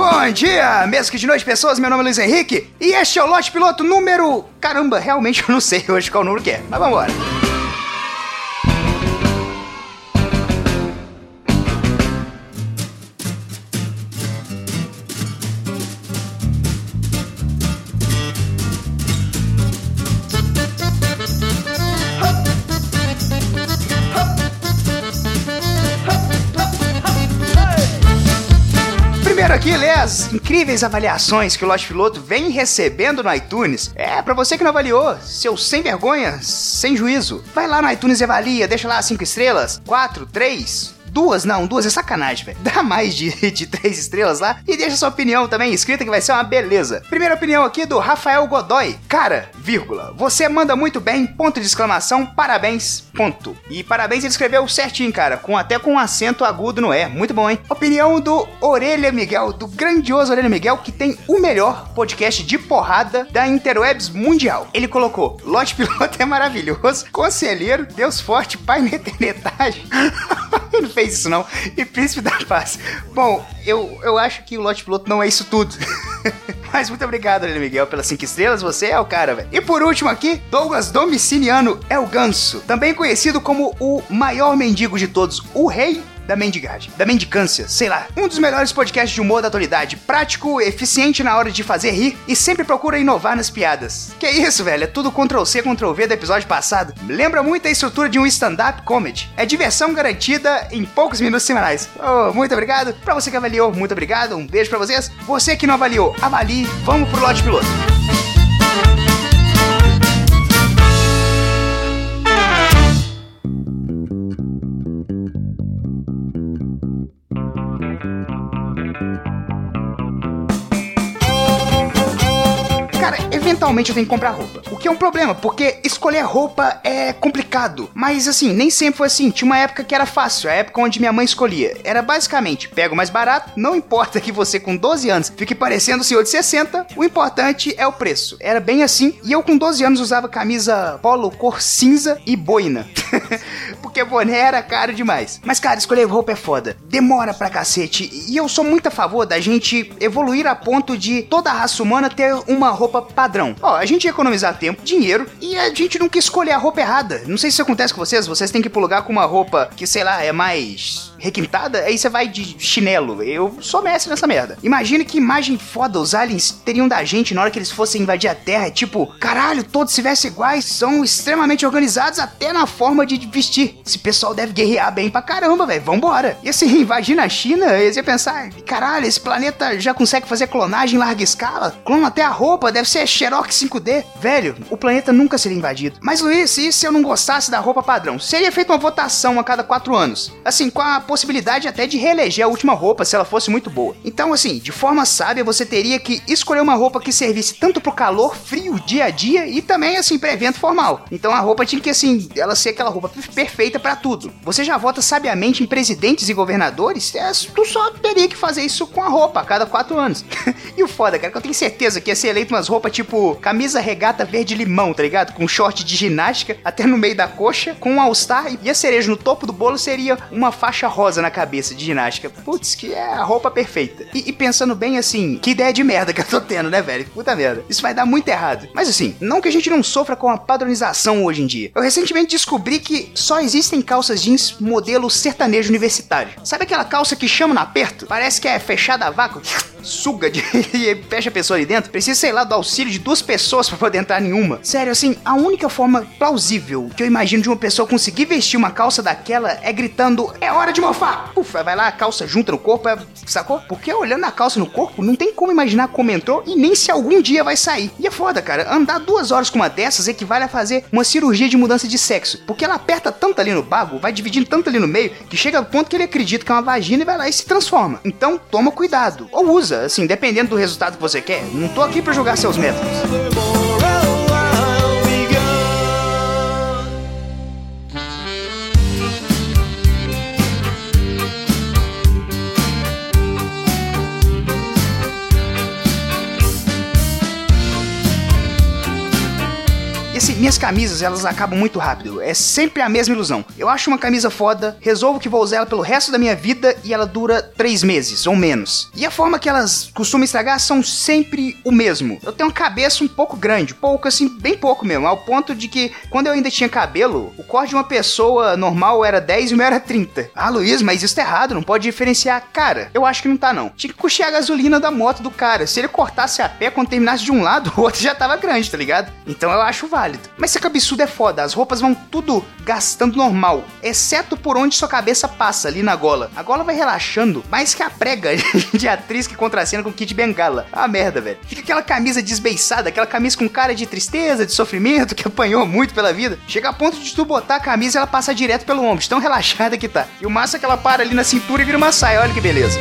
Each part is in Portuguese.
Bom dia, mesmo que de noite, pessoas. Meu nome é Luiz Henrique e este é o lote piloto número. Caramba, realmente eu não sei hoje qual número que é, mas vamos aqui, lê as incríveis avaliações que o Lost Piloto vem recebendo no iTunes. É, pra você que não avaliou, seu sem vergonha, sem juízo. Vai lá no iTunes e avalia, deixa lá cinco estrelas, quatro, três, Duas, não, duas é sacanagem, velho. Dá mais de, de três estrelas lá e deixa sua opinião também escrita que vai ser uma beleza. Primeira opinião aqui do Rafael Godoy. Cara, vírgula, você manda muito bem, ponto de exclamação, parabéns, ponto. E parabéns ele escreveu certinho, cara, com até com um acento agudo no é. Muito bom, hein? Opinião do Orelha Miguel, do grandioso Orelha Miguel, que tem o melhor podcast de porrada da Interwebs mundial. Ele colocou: Lote Piloto é maravilhoso, conselheiro, Deus forte, pai eternidade. Não fez isso não. E Príncipe da Paz. Bom, eu, eu acho que o Lote Piloto não é isso tudo. Mas muito obrigado, Lili Miguel, pelas 5 estrelas. Você é o cara, velho. E por último aqui, Douglas Domiciliano é o Ganso. Também conhecido como o maior mendigo de todos, o rei da mendigagem, da mendicância, sei lá. Um dos melhores podcasts de humor da atualidade, prático, eficiente na hora de fazer rir e sempre procura inovar nas piadas. Que isso, velho, é tudo Ctrl C, Ctrl V do episódio passado. Lembra muito a estrutura de um stand-up comedy. É diversão garantida em poucos minutos semanais. Oh, muito obrigado. Pra você que avaliou, muito obrigado. Um beijo pra vocês. Você que não avaliou, avalie. Vamos pro lote piloto. Cara, eventualmente eu tenho que comprar roupa. O que é um problema, porque escolher roupa é complicado. Mas assim, nem sempre foi assim. Tinha uma época que era fácil, a época onde minha mãe escolhia. Era basicamente, pega o mais barato, não importa que você com 12 anos fique parecendo o senhor de 60, o importante é o preço. Era bem assim, e eu com 12 anos usava camisa polo cor cinza e boina. porque boné era caro demais. Mas cara, escolher roupa é foda. Demora pra cacete. E eu sou muito a favor da gente evoluir a ponto de toda a raça humana ter uma roupa padrão. Ó, a gente ia economizar tempo, dinheiro e a gente quis escolher a roupa errada. Não sei se isso acontece com vocês, vocês têm que ir pro lugar com uma roupa que, sei lá, é mais requintada, aí você vai de chinelo. Eu sou mestre nessa merda. Imagine que imagem foda os aliens teriam da gente na hora que eles fossem invadir a Terra. Tipo, caralho, todos se vestem iguais, são extremamente organizados até na forma de vestir. Esse pessoal deve guerrear bem pra caramba, velho. Vambora. E assim, invadir a China, eles iam pensar, caralho, esse planeta já consegue fazer clonagem em larga escala? Clona até a roupa, deve ser Xerox 5D. Velho, o planeta nunca seria invadido. Mas Luiz, e se eu não gostasse da roupa padrão? Seria feita uma votação a cada quatro anos. Assim, com a possibilidade até de reeleger a última roupa se ela fosse muito boa. Então, assim, de forma sábia, você teria que escolher uma roupa que servisse tanto pro calor, frio, dia a dia e também, assim, pra evento formal. Então a roupa tinha que, assim, ela ser aquela roupa perfeita para tudo. Você já vota sabiamente em presidentes e governadores? É, tu só teria que fazer isso com a roupa a cada quatro anos. e o foda, cara, que eu tenho certeza que ia ser eleito umas roupas tipo camisa regata verde limão, tá ligado? Com short de ginástica até no meio da coxa, com um all-star e a cereja no topo do bolo seria uma faixa rosa na cabeça de ginástica. Putz, que é a roupa perfeita. E, e, pensando bem assim, que ideia de merda que eu tô tendo, né, velho? Puta merda. Isso vai dar muito errado. Mas assim, não que a gente não sofra com a padronização hoje em dia. Eu recentemente descobri que só existem calças jeans modelo sertanejo universitário. Sabe aquela calça que chama no aperto? Parece que é fechada a vácuo. Suga de e fecha a pessoa ali dentro. Precisa, sei lá, do auxílio de duas pessoas para poder entrar em uma. Sério, assim, a única forma plausível que eu imagino de uma pessoa conseguir vestir uma calça daquela é gritando: É hora de mofar! Ufa, vai lá, a calça junta no corpo, é... sacou? Porque olhando a calça no corpo, não tem como imaginar como entrou e nem se algum dia vai sair. E é foda, cara. Andar duas horas com uma dessas equivale a fazer uma cirurgia de mudança de sexo. Porque ela aperta tanto ali no bago, vai dividindo tanto ali no meio, que chega ao ponto que ele acredita que é uma vagina e vai lá e se transforma. Então toma cuidado. Ou usa, assim, dependendo do resultado que você quer. Não tô aqui pra julgar seus métodos. Minhas camisas, elas acabam muito rápido. É sempre a mesma ilusão. Eu acho uma camisa foda, resolvo que vou usar ela pelo resto da minha vida e ela dura três meses ou menos. E a forma que elas costumam estragar são sempre o mesmo. Eu tenho uma cabeça um pouco grande, pouco assim, bem pouco mesmo, ao ponto de que quando eu ainda tinha cabelo, o corte de uma pessoa normal era 10 e o meu era 30. Ah, Luiz, mas isso tá errado, não pode diferenciar. Cara, eu acho que não tá não. Tinha que puxar a gasolina da moto do cara. Se ele cortasse a pé quando terminasse de um lado, o outro já tava grande, tá ligado? Então eu acho válido. Mas esse cabeçudo é foda, as roupas vão tudo gastando normal, exceto por onde sua cabeça passa, ali na gola. A gola vai relaxando mais que a prega de atriz que contracena com kit bengala. Ah, merda, velho. Fica aquela camisa desbeiçada, aquela camisa com cara de tristeza, de sofrimento, que apanhou muito pela vida. Chega a ponto de tu botar a camisa e ela passar direto pelo ombro, tão relaxada que tá. E o massa é que ela para ali na cintura e vira uma saia, olha que beleza.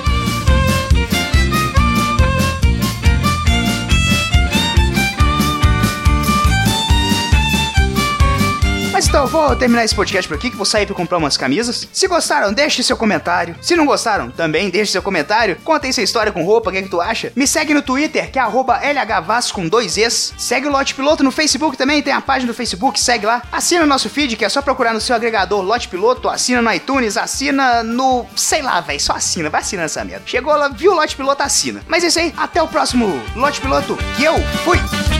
Então, vou terminar esse podcast por aqui, que vou sair pra comprar umas camisas. Se gostaram, deixe seu comentário. Se não gostaram, também deixe seu comentário. Conta aí sua história com roupa, o que, é que tu acha. Me segue no Twitter, que é LHVAS com dois Es. Segue o Lote Piloto no Facebook também, tem a página do Facebook, segue lá. Assina o nosso feed, que é só procurar no seu agregador Lote Piloto, assina no iTunes, assina no... sei lá, velho, só assina, vai assinando essa merda. Chegou lá, viu o Lote Piloto, assina. Mas é isso aí, até o próximo Lote Piloto, que eu fui!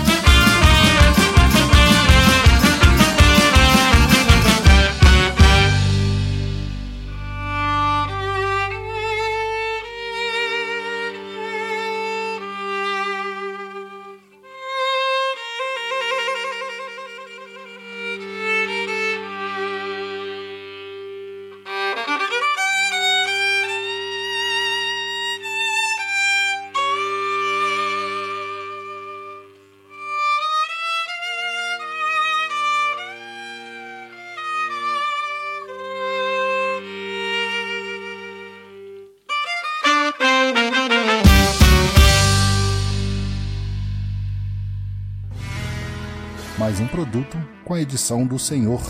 Mais um produto com a edição do Senhor.